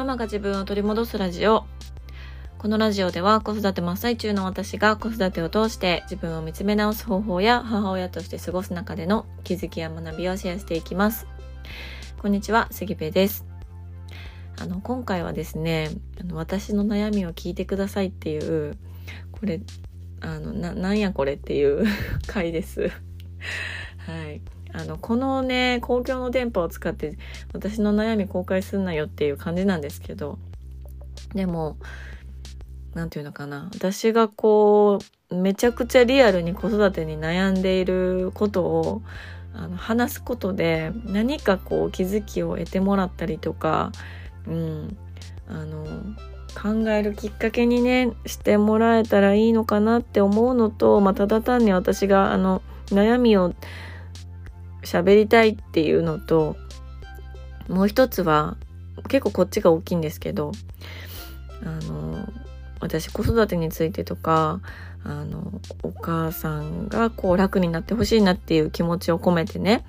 ママが自分を取り戻すラジオ。このラジオでは子育て真っ最中の私が子育てを通して自分を見つめ直す方法や母親として過ごす中での気づきや学びをシェアしていきます。こんにちは、杉部です。あの、今回はですね、あの私の悩みを聞いてくださいっていう、これ、あの、な、なんやこれっていう 回です。はい。あの、このね、公共の電波を使って私の悩み公開すんなよっていう感じなんですけど、でも、なんていうのかな。私がこう、めちゃくちゃリアルに子育てに悩んでいることを、あの話すことで何かこう気づきを得てもらったりとか、うん、あの考えるきっかけにねしてもらえたらいいのかなって思うのと、まあ、ただ単に私があの悩みを喋りたいっていうのと、もう一つは、結構こっちが大きいんですけど、あの、私子育てについてとか、あの、お母さんがこう楽になってほしいなっていう気持ちを込めてね、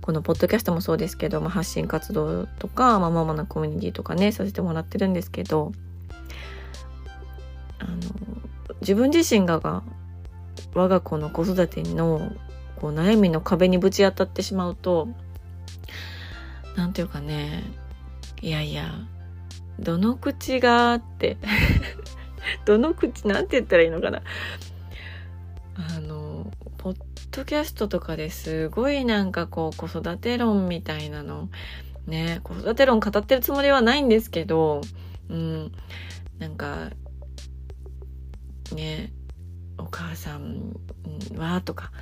このポッドキャストもそうですけど、まあ、発信活動とか、まあ、ママのコミュニティとかね、させてもらってるんですけど、あの、自分自身がが、我が子の子育てのこう悩みの壁にぶち当たってしまうと何て言うかねいやいやどの口がって どの口なんて言ったらいいのかな。あのポッドキャストとかですごいなんかこう子育て論みたいなのね子育て論語ってるつもりはないんですけどうんなんかねお母さんはとか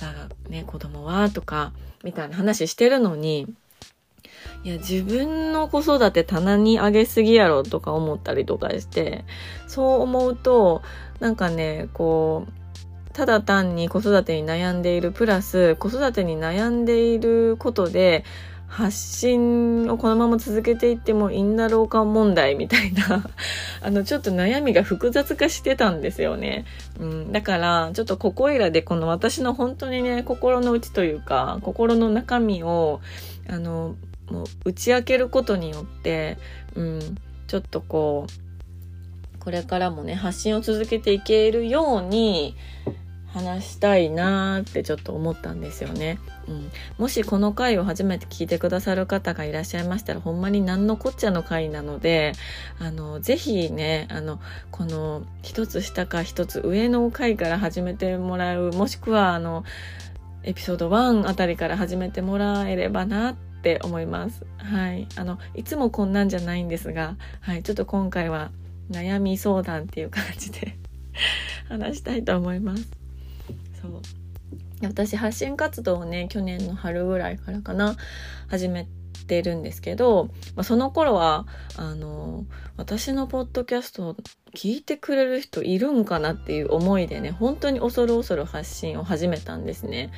だがね、子供はとか、みたいな話してるのに、いや、自分の子育て棚にあげすぎやろとか思ったりとかして、そう思うと、なんかね、こう、ただ単に子育てに悩んでいるプラス、子育てに悩んでいることで、発信をこのまま続けていってもいいんだろうか問題みたいな。あの、ちょっと悩みが複雑化してたんですよね。うん、だから、ちょっとここいらでこの私の本当にね、心の内というか、心の中身を、あの、もう打ち明けることによって、うん、ちょっとこう、これからもね、発信を続けていけるように、話したいなーってちょっと思ったんですよね。うん、もしこの回を初めて聞いてくださる方がいらっしゃいましたらほんまに何のこっちゃの回なのであのぜひねあのこの一つ下か一つ上の回から始めてもらうもしくはあのエピソード1あたりから始めてもらえればなって思います。はい。あの、いつもこんなんじゃないんですが、はい。ちょっと今回は悩み相談っていう感じで 話したいと思います。そう私発信活動をね去年の春ぐらいからかな始めてるんですけど、まあ、その頃はあの私のポッドキャストを聞いてくれる人いるんかなっていう思いでね本当に恐る恐る発信を始めたんですね。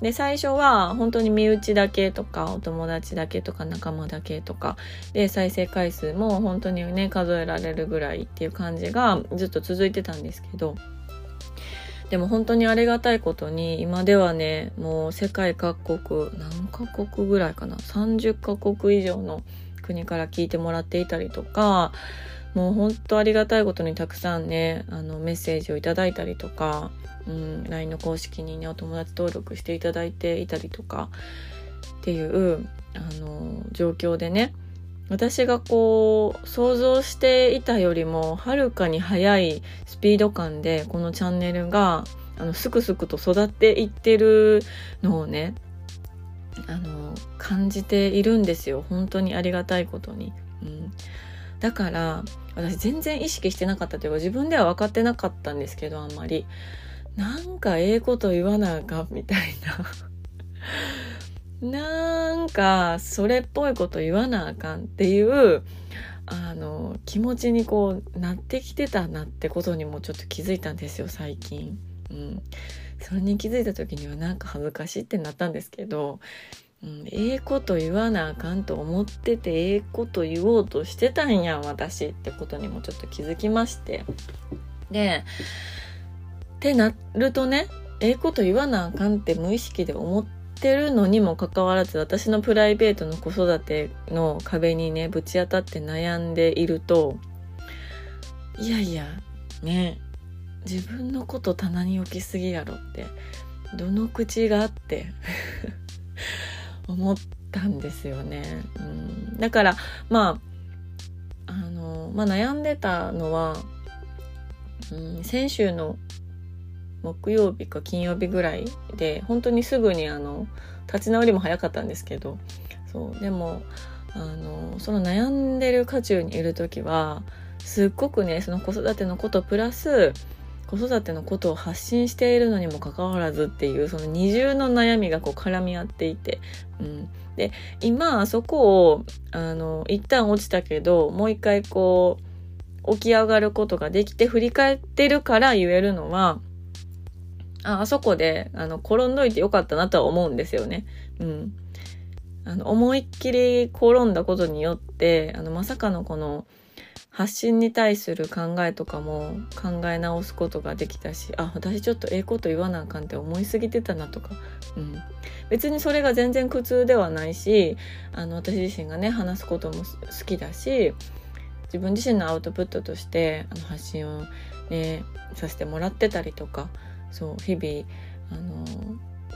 で最初は本当に身内だけとかお友達だけとか仲間だけとかで再生回数も本当にね数えられるぐらいっていう感じがずっと続いてたんですけどでも本当にありがたいことに今ではねもう世界各国何カ国ぐらいかな？30カ国以上の国から聞いてもらっていたりとかもう本当ありがたいことにたくさんねあのメッセージをいただいたりとか、うん、LINE の公式にねお友達登録していただいていたりとかっていうあの状況でね私がこう想像していたよりもはるかに速いスピード感でこのチャンネルがあのすくすくと育っていってるのをねあの感じているんですよ。本当にありがたいことに、うん、だから私全然意識してなかったというか自分では分かってなかったんですけどあんまり。なんかええこと言わなあかんみたいな。なんかそれっぽいこと言わなあかんっていうあの気持ちにこうなってきてたなってことにもちょっと気づいたんですよ最近。うん、それに気づいた時にはなんか恥ずかしいってなったんですけど、うん、ええこと言わなあかんと思っててええこと言おうとしてたんや私ってことにもちょっと気づきましてでってなるとねええこと言わなあかんって無意識で思ってってるのにもかかわらず私のプライベートの子育ての壁にねぶち当たって悩んでいるといやいやね自分のこと棚に置きすぎやろってどの口があって 思ったんですよね。うん、だからまああの、まあ、悩んでたのは、うん、先週の木曜日か金曜日ぐらいで本当にすぐにあの立ち直りも早かったんですけどそうでもあのその悩んでる渦中にいる時はすっごくねその子育てのことプラス子育てのことを発信しているのにもかかわらずっていうその二重の悩みがこう絡み合っていて、うん、で今そこをあの一旦落ちたけどもう一回こう起き上がることができて振り返ってるから言えるのはああそこであの転んどいてよかったなとは思うんですよね。うん、あの思いっきり転んだことによってあのまさかのこの発信に対する考えとかも考え直すことができたしあ私ちょっとええこと言わなあかんって思いすぎてたなとか、うん、別にそれが全然苦痛ではないしあの私自身がね話すことも好きだし自分自身のアウトプットとしてあの発信をねさせてもらってたりとかそう日々あの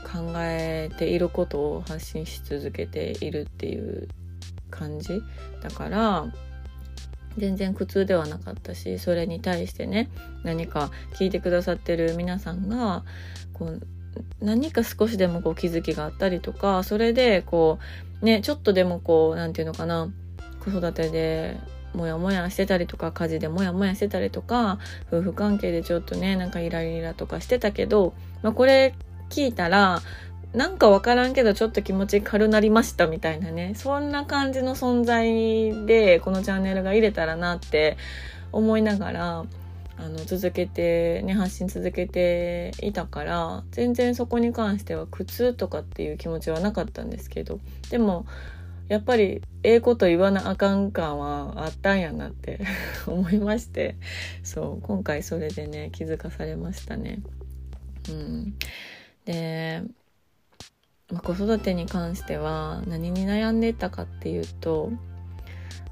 考えていることを発信し続けているっていう感じだから全然苦痛ではなかったしそれに対してね何か聞いてくださってる皆さんがこう何か少しでもこう気づきがあったりとかそれでこうねちょっとでもこう何て言うのかな子育てでモヤモヤしてたりとか家事でモヤモヤしてたりとか夫婦関係でちょっとねなんかイライラとかしてたけど、まあ、これ聞いたらなんかわからんけどちょっと気持ち軽なりましたみたいなねそんな感じの存在でこのチャンネルが入れたらなって思いながらあの続けてね発信続けていたから全然そこに関しては苦痛とかっていう気持ちはなかったんですけどでもやっぱりええこと言わなあかん感はあったんやなって 思いましてそう今回それでね気づかされましたね。うん、でまあ、子育てに関しては何に悩んでたかっていうと、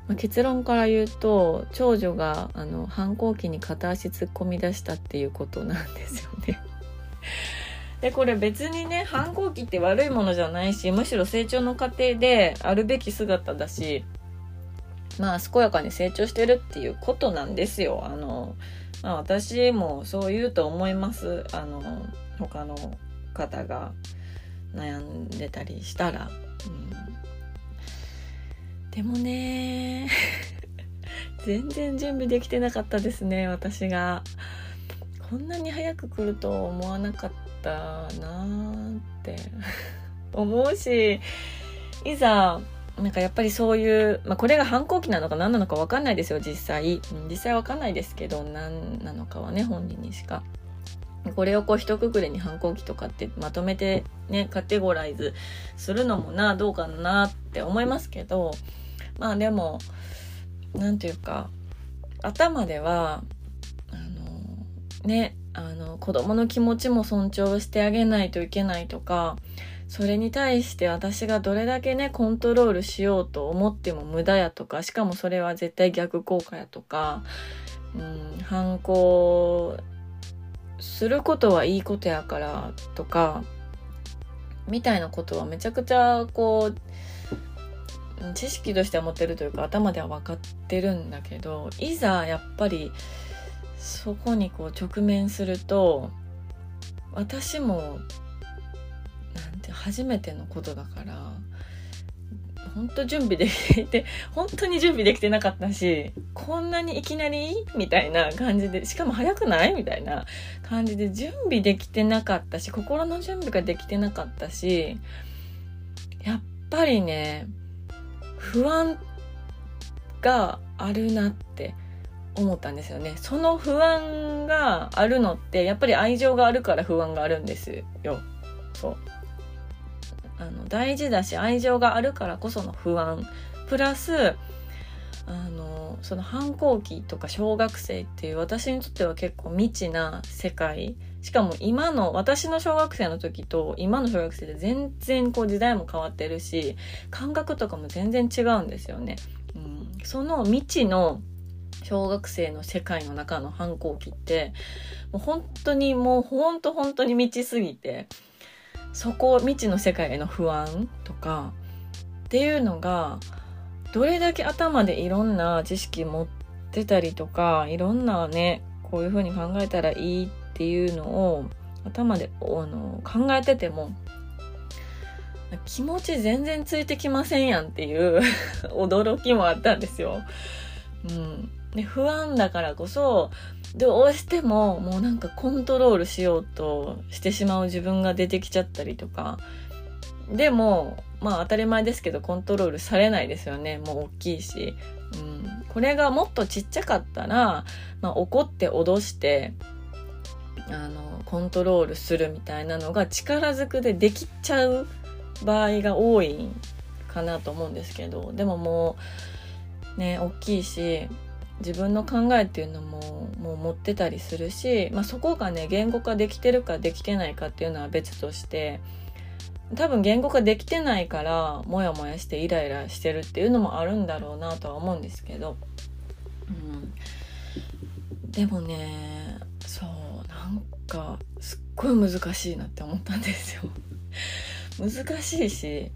まあ、結論から言うと長女があの反抗期に片足突っ込み出したっていうことなんですよね。でこれ別にね反抗期って悪いものじゃないしむしろ成長の過程であるべき姿だしまあ健やかに成長してるっていうことなんですよ。あのまあ、私もそう言うと思います。あの他の方が悩んでたりしたら、うん、でもね 全然準備できてなかったですね私がこんなに早く来ると思わなかったなーって。思うしいざなんかやっぱりそういう、まあ、これが反抗期なのか何なのか分かんないですよ実際。実際分かんないですけど何なのかはね本人にしか。これをこう一括りに反抗期とかってまとめてねカテゴライズするのもなどうかなって思いますけどまあでも何て言うか頭ではあのねあの子供の気持ちも尊重してあげないといけないとかそれに対して私がどれだけねコントロールしようと思っても無駄やとかしかもそれは絶対逆効果やとか、うん、反抗することはいいことやからとかみたいなことはめちゃくちゃこう知識としては持ってるというか頭では分かってるんだけどいざやっぱりそこにこう直面すると私もなんて初めてのことだから本当準備できていて本当に準備できてなかったしこんなにいきなりみたいな感じでしかも早くないみたいな感じで準備できてなかったし心の準備ができてなかったしやっぱりね不安があるなって思ったんですよね。その不安があるのってやっぱり愛情があるから不安があるんですよ。そう。あの大事だし愛情があるからこその不安。プラスあのその反抗期とか小学生っていう私にとっては結構未知な世界。しかも今の私の小学生の時と今の小学生で全然こう時代も変わってるし感覚とかも全然違うんですよね。うん、その未知の小学生の世界の中の反抗期ってもう本当にもう本当本当に未知すぎてそこ未知の世界への不安とかっていうのがどれだけ頭でいろんな知識持ってたりとかいろんなねこういうふうに考えたらいいっていうのを頭であの考えてても気持ち全然ついてきませんやんっていう 驚きもあったんですよ。うん、で不安だからこそどうしてももうなんかコントロールしようとしてしまう自分が出てきちゃったりとか。でもまあ当たり前ですけどコントロールされないですよね。もう大きいし、うん、これがもっとちっちゃかったら、まあ、怒って脅してあのコントロールするみたいなのが力ずくでできちゃう場合が多いかなと思うんですけど。でももうね大きいし自分の考えっていうのももう持ってたりするし、まあ、そこがね言語化できてるかできてないかっていうのは別として多分言語化できてないからモヤモヤしてイライラしてるっていうのもあるんだろうなとは思うんですけど、うん、でもねそうなんかすっごい難しいなって思ったんですよ。難しいし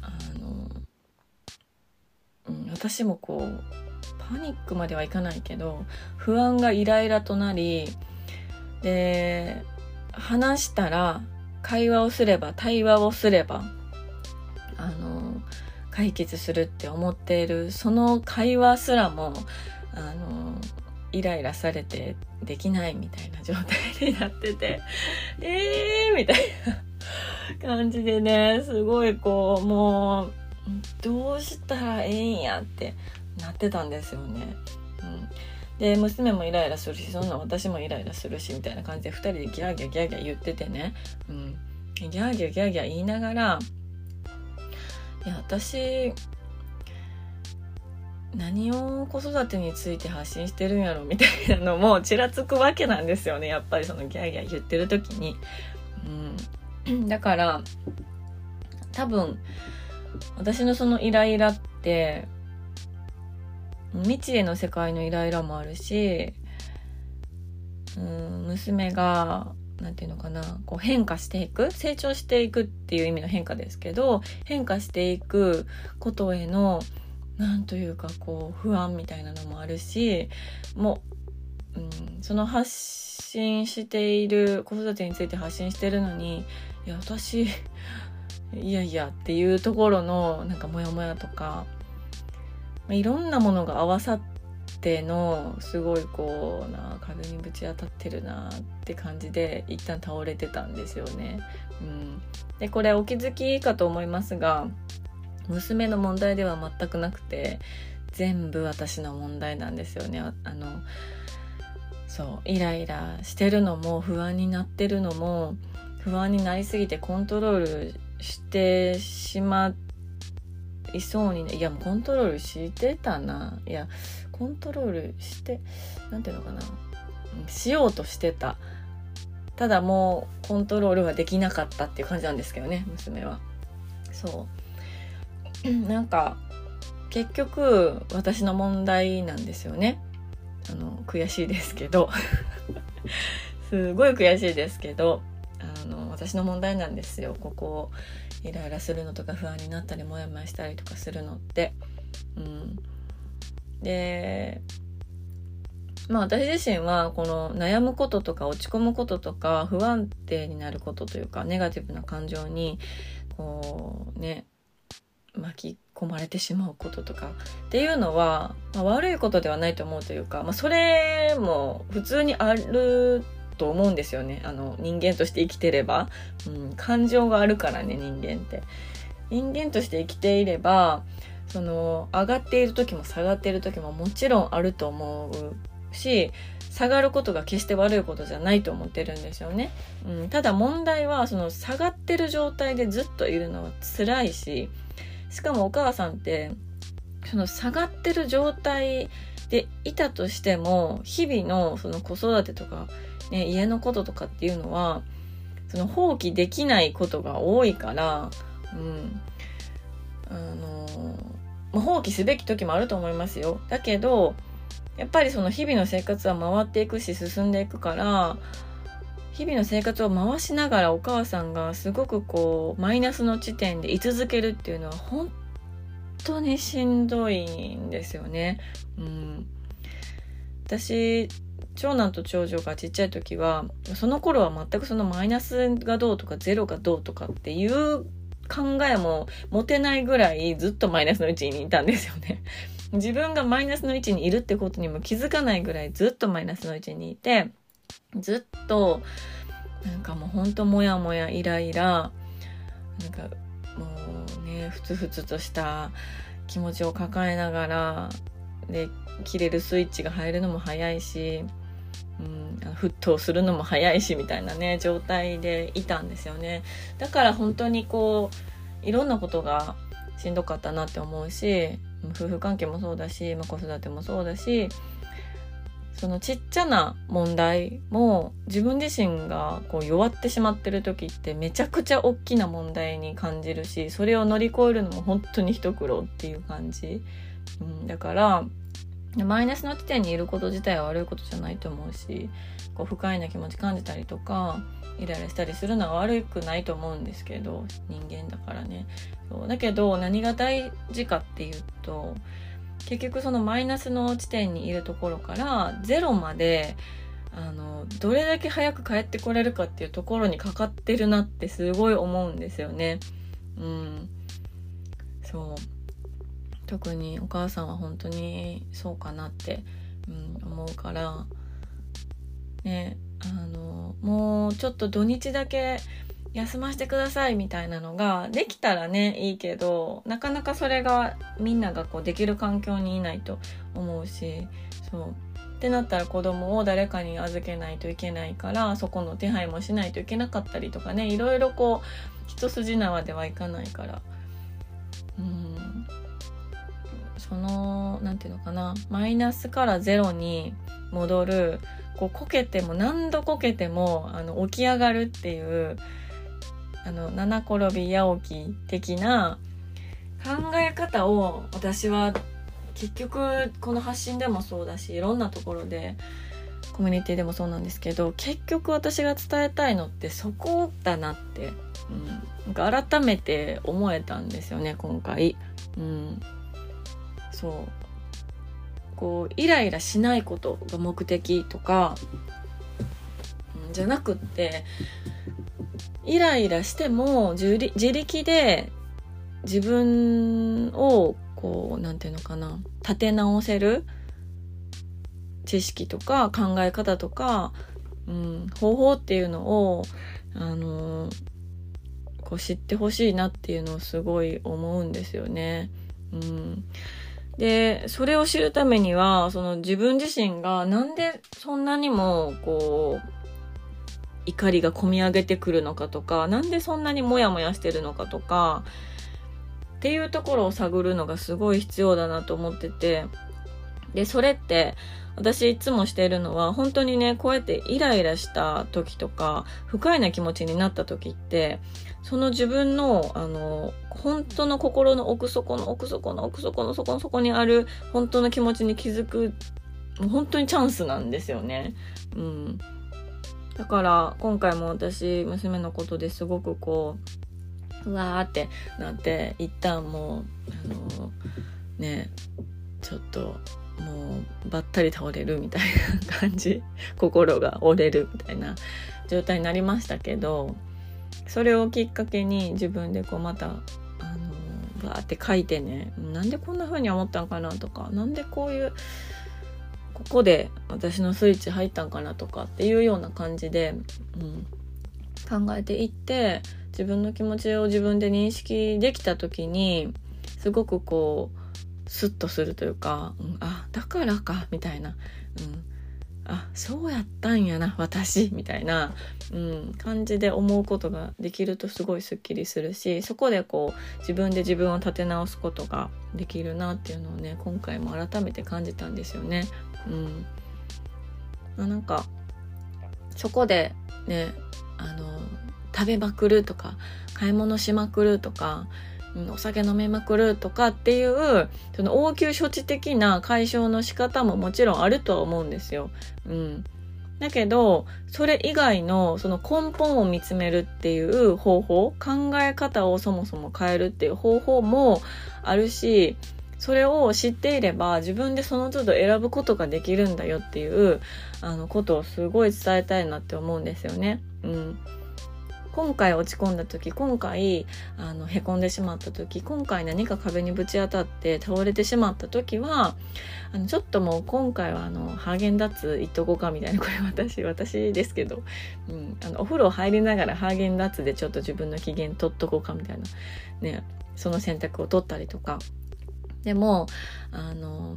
あの、うん、私もこうパニックまではいかないけど不安がイライラとなりで話したら会話をすれば対話をすればあの解決するって思っている。その会話すらもあのイライラされてできないみたいな状態になってて えーみたいな感じでねすごいこうもうどうしたらええんやってなってたんですよね。うん。で娘もイライラするしそんな私もイライラするしみたいな感じで2人でギャーギャーギャーギャー言っててね、うん、ギャーギャーギャーギャー言いながらいや私何を子育てについて発信してるんやろみたいなのもちらつくわけなんですよね。やっぱりそのギャーギャー言ってる時に。うん、だから多分私のそのイライラって未知への世界のイライラもあるし、うん、娘が、なんていうのかな、こう変化していく、成長していくっていう意味の変化ですけど、変化していくことへの、なんというかこう不安みたいなのもあるし、もう、うん、その発信している、子育てについて発信してるのに、いや、私、いやいやっていうところのなんかモヤモヤとかいろんなものが合わさってのすごいこうな壁にぶち当たってるなって感じで一旦倒れてたんですよね。うん、でこれお気づきかと思いますが娘の問題では全くなくて全部私の問題なんですよね。あのそうイライラしてるのも不安になってるのも不安になりすぎてコントロールしてしまっていそうにねいやもうコントロールしてたな。いやコントロールして何ていうのかな。しようとしてた。ただもうコントロールはできなかったっていう感じなんですけどね娘は。そう。なんか結局私の問題なんですよね。あの悔しいですけど。すごい悔しいですけどあの私の問題なんですよ。ここイライラするのとか不安になったりモヤモヤしたりとかするのって。うん、でまあ私自身はこの悩むこととか落ち込むこととか不安定になることというかネガティブな感情にこうね巻き込まれてしまうこととかっていうのは、まあ、悪いことではないと思うというか、まあ、それも普通にあると思うんですよね。あの、人間として生きてれば。うん、感情があるからね、人間って。人間として生きていれば、その、上がっている時も下がっている時ももちろんあると思うし、下がることが決して悪いことじゃないと思ってるんですよね。うん、ただ問題は、その下がってる状態でずっといるのは辛いし、しかもお母さんって、その下がってる状態でいたとしても日々のその子育てとか、ね、家のこととかっていうのはその放棄できないことが多いから、うん、あのまあ、放棄すべき時もあると思いますよ。だけどやっぱりその日々の生活は回っていくし進んでいくから日々の生活を回しながらお母さんがすごくこうマイナスの地点で居続けるっていうのは本当にしんどいんですよね。うん、私長男と長女がちっちゃい時はその頃は全くそのマイナスがどうとかゼロがどうとかっていう考えも持てないぐらいずっとマイナスの位置にいたんですよね。自分がマイナスの位置にいるってことにも気づかないぐらいずっとマイナスの位置にいてずっとなんかもうほんとモヤモヤイライラなんかもうねふつふつとした気持ちを抱えながらで切れるスイッチが入るのも早いし、うん、沸騰するのも早いしみたいなね状態でいたんですよね。だから本当にこういろんなことがしんどかったなって思うし夫婦関係もそうだし、まあ、子育てもそうだしそのちっちゃな問題も自分自身がこう弱ってしまってる時ってめちゃくちゃ大きな問題に感じるしそれを乗り越えるのも本当に一苦労っていう感じ、うん、だからマイナスの地点にいること自体は悪いことじゃないと思うしこう不快な気持ち感じたりとかイライラしたりするのは悪くないと思うんですけど人間だからね。そう。だけど何が大事かっていうと結局そのマイナスの地点にいるところからゼロまであのどれだけ早く帰ってこれるかっていうところにかかってるなってすごい思うんですよね。うん、そう。特にお母さんは本当にそうかなって、うん、思うからねあのもうちょっと土日だけ休ませてくださいみたいなのができたらねいいけどなかなかそれがみんながこうできる環境にいないと思うしそう。ってなったら子供を誰かに預けないといけないからそこの手配もしないといけなかったりとかねいろいろこう一筋縄ではいかないから。うん。その何て言うのかな。マイナスからゼロに戻る。こうこけても何度こけてもあの起き上がるっていうあの七転び八起き的な考え方を私は結局この発信でもそうだしいろんなところでコミュニティでもそうなんですけど結局私が伝えたいのってそこだなって、うん、なんか改めて思えたんですよね今回。うん、そうこうイライラしないことが目的とか、じゃなくってイライラしても自力で自分をこう何て言うのかな立て直せる知識とか考え方とか、うん、方法っていうのをあのこう知ってほしいなっていうのをすごい思うんですよね。うん、でそれを知るためにはその自分自身がなんでそんなにもこう怒りがこみ上げてくるのかとかなんでそんなにモヤモヤしてるのかとかっていうところを探るのがすごい必要だなと思っててでそれって私いつもしているのは本当にねこうやってイライラした時とか不快な気持ちになった時ってその自分のあの本当の心の奥底の奥底の奥底の底の底にある本当の気持ちに気づくもう本当にチャンスなんですよね。うん、だから今回も私娘のことですごくこううわーってなって一旦もうあのねちょっともうばったり倒れるみたいな感じ。心が折れるみたいな状態になりましたけどそれをきっかけに自分でこうまたあのバーって書いてねなんでこんな風に思ったんかなとかなんでこういうここで私のスイッチ入ったんかなとかっていうような感じで、うん、考えていって自分の気持ちを自分で認識できた時にすごくこうスッとするというか、うん、あだからかみたいな、うん、あそうやったんやな私。みたいな、うん、感じで思うことができるとすごいすっきりするしそこでこう自分で自分を立て直すことができるなっていうのをね今回も改めて感じたんですよね。うん。まあ、なんかそこでねあの食べまくるとか買い物しまくるとかお酒飲めまくるとかっていうその応急処置的な解消の仕方ももちろんあるとは思うんですよ。うん、だけどそれ以外のその根本を見つめるっていう方法考え方をそもそも変えるっていう方法もあるしそれを知っていれば自分でその都度選ぶことができるんだよっていうあのことをすごい伝えたいなって思うんですよね。うん今回落ち込んだ時今回あのへこんでしまった時今回何か壁にぶち当たって倒れてしまった時はあのちょっともう今回はあのハーゲンダッツいっとこうかみたいなこれ私私ですけど、うん、あのお風呂入りながらハーゲンダッツでちょっと自分の機嫌取っとこうかみたいなねその選択を取ったりとか。でもあの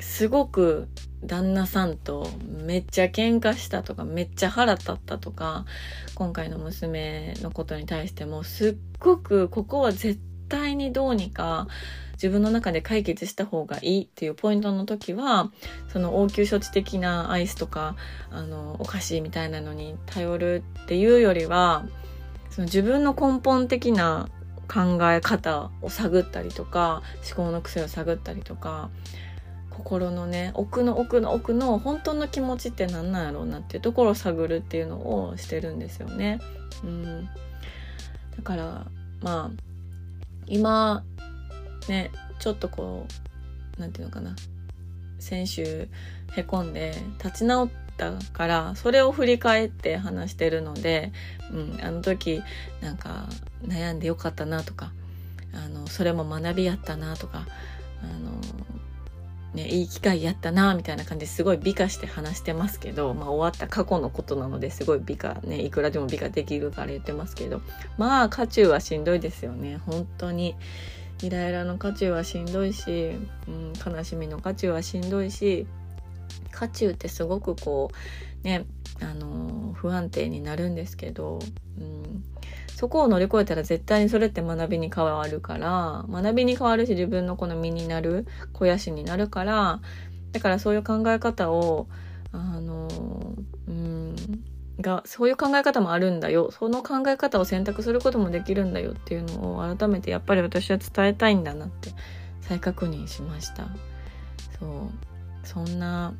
すごく旦那さんとめっちゃ喧嘩したとかめっちゃ腹立ったとか今回の娘のことに対してもすっごくここは絶対にどうにか自分の中で解決した方がいいっていうポイントの時はその応急処置的なアイスとかあのお菓子みたいなのに頼るっていうよりはその自分の根本的な考え方を探ったりとか思考の癖を探ったりとか心のね奥の奥の奥の本当の気持ちって何なんやろうなっていうところを探るっていうのをしてるんですよね。うん、だからまあ今ねちょっとこう何て言うのかな先週へこんで立ち直ったからそれを振り返って話してるので、うん、あの時なんか悩んでよかったなとかあのそれも学びやったなとかあのね、いい機会やったなみたいな感じですごい美化して話してますけど、まあ、終わった過去のことなのですごい美化ねいくらでも美化できるから言ってますけどまあ渦中はしんどいですよね。本当に。イライラの渦中はしんどいし、うん、悲しみの渦中はしんどいし渦中ってすごくこうねあの不安定になるんですけど、うん、そこを乗り越えたら絶対にそれって学びに変わるから学びに変わるし自分のこの身になる肥やしになるからだからそういう考え方をあのうんがそういう考え方もあるんだよ。その考え方を選択することもできるんだよっていうのを改めてやっぱり私は伝えたいんだなって再確認しました。そう。そんな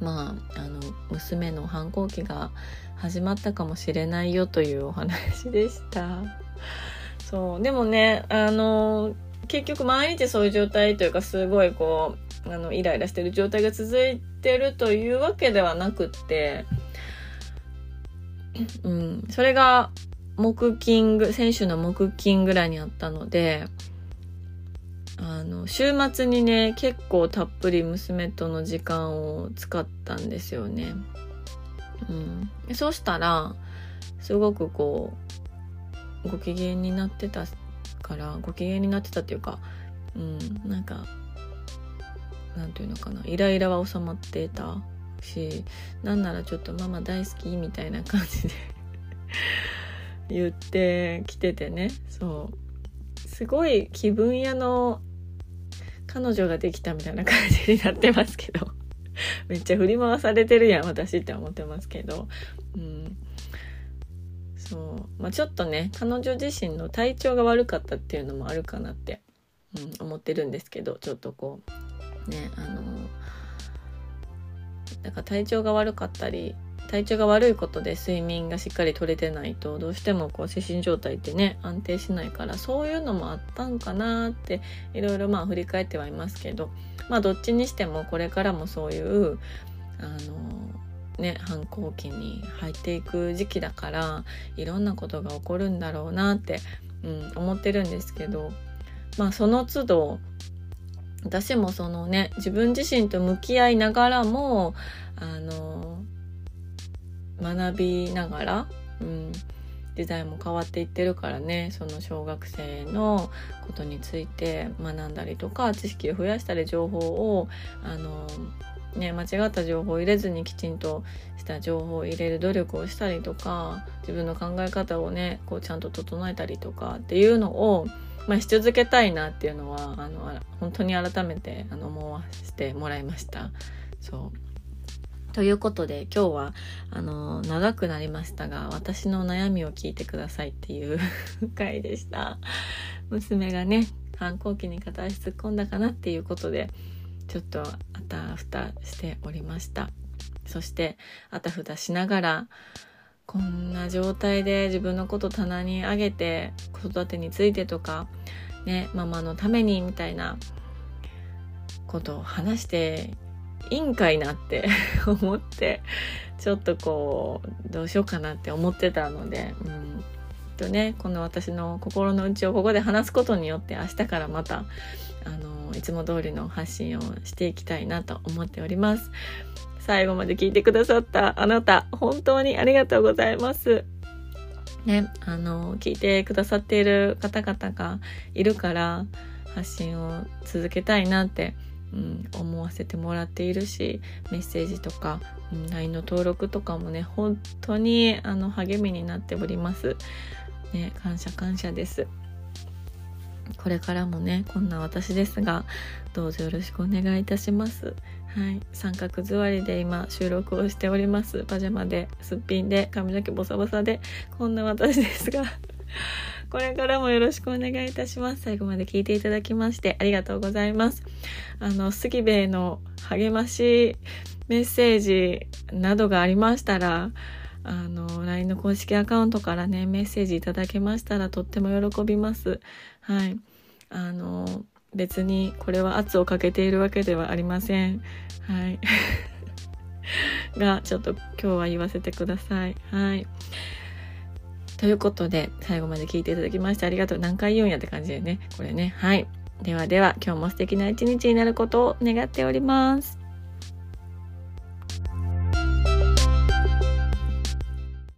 まああの娘の反抗期が始まったかもしれないよというお話でした。そうでもねあの結局毎日そういう状態というかすごいこうあのイライラしてる状態が続いてるというわけではなくってうん、それが木金ぐ先週の木金ぐらいにあったのであの週末にね結構たっぷり娘との時間を使ったんですよね。うん、そうしたらすごくこうご機嫌になってたからご機嫌になってたっていうか、うん、なんかなんていうのかなイライラは収まってたしなんならちょっとママ大好きみたいな感じで 言ってきててね。そう。すごい気分屋の彼女ができたみたいな感じになってますけど。めっちゃ振り回されてるやん私って思ってますけど。うん。そう。まあちょっとね彼女自身の体調が悪かったっていうのもあるかなって、うん、思ってるんですけどちょっとこう。ねあのだから体調が悪かったり体調が悪いことで睡眠がしっかり取れてないとどうしてもこう精神状態ってね安定しないからそういうのもあったんかなっていろいろまあ振り返ってはいますけどまあどっちにしてもこれからもそういうあのね反抗期に入っていく時期だからいろんなことが起こるんだろうなって、うん、思ってるんですけどまあその都度私もそのね自分自身と向き合いながらもあの学びながら、うん、時代も変わっていってるからねその小学生のことについて学んだりとか知識を増やしたり情報をあのね、間違った情報を入れずにきちんとした情報を入れる努力をしたりとか自分の考え方をねこうちゃんと整えたりとかっていうのを、まあ、し続けたいなっていうのはあの本当に改めてあの思わせてもらいました。そうということで今日はあの長くなりましたが私の悩みを聞いてくださいっていう 回でした。娘がね反抗期に片足突っ込んだかなっていうことでちょっとあたふたしておりましたそしてあたふたしながらこんな状態で自分のこと棚に上げて子育てについてとかねママのためにみたいなことを話していいんかいなって 思ってちょっとこうどうしようかなって思ってたので、うん、とねこの私の心の内をここで話すことによって明日からまたあのいつも通りの発信をしていきたいなと思っております。最後まで聞いてくださったあなた本当にありがとうございます。ね、あの聞いてくださっている方々がいるから発信を続けたいなって、うん、思わせてもらっているしメッセージとか、うん、LINE の登録とかもね本当にあの励みになっております。ね、感謝感謝です。これからもね、こんな私ですが、どうぞよろしくお願いいたします。はい。三角座りで今収録をしております。パジャマで、すっぴんで、髪の毛ボサボサで、こんな私ですが、これからもよろしくお願いいたします。最後まで聞いていただきましてありがとうございます。あの、杉部の励ましメッセージなどがありましたら、あの、LINE の公式アカウントからね、メッセージいただけましたらとっても喜びます。はい。あの、別にこれは圧をかけているわけではありません。はい。が、ちょっと今日は言わせてください。はい。ということで、最後まで聞いていただきましてありがとう。何回言うんやって感じでね。これね。はい。ではでは、今日も素敵な一日になることを願っております。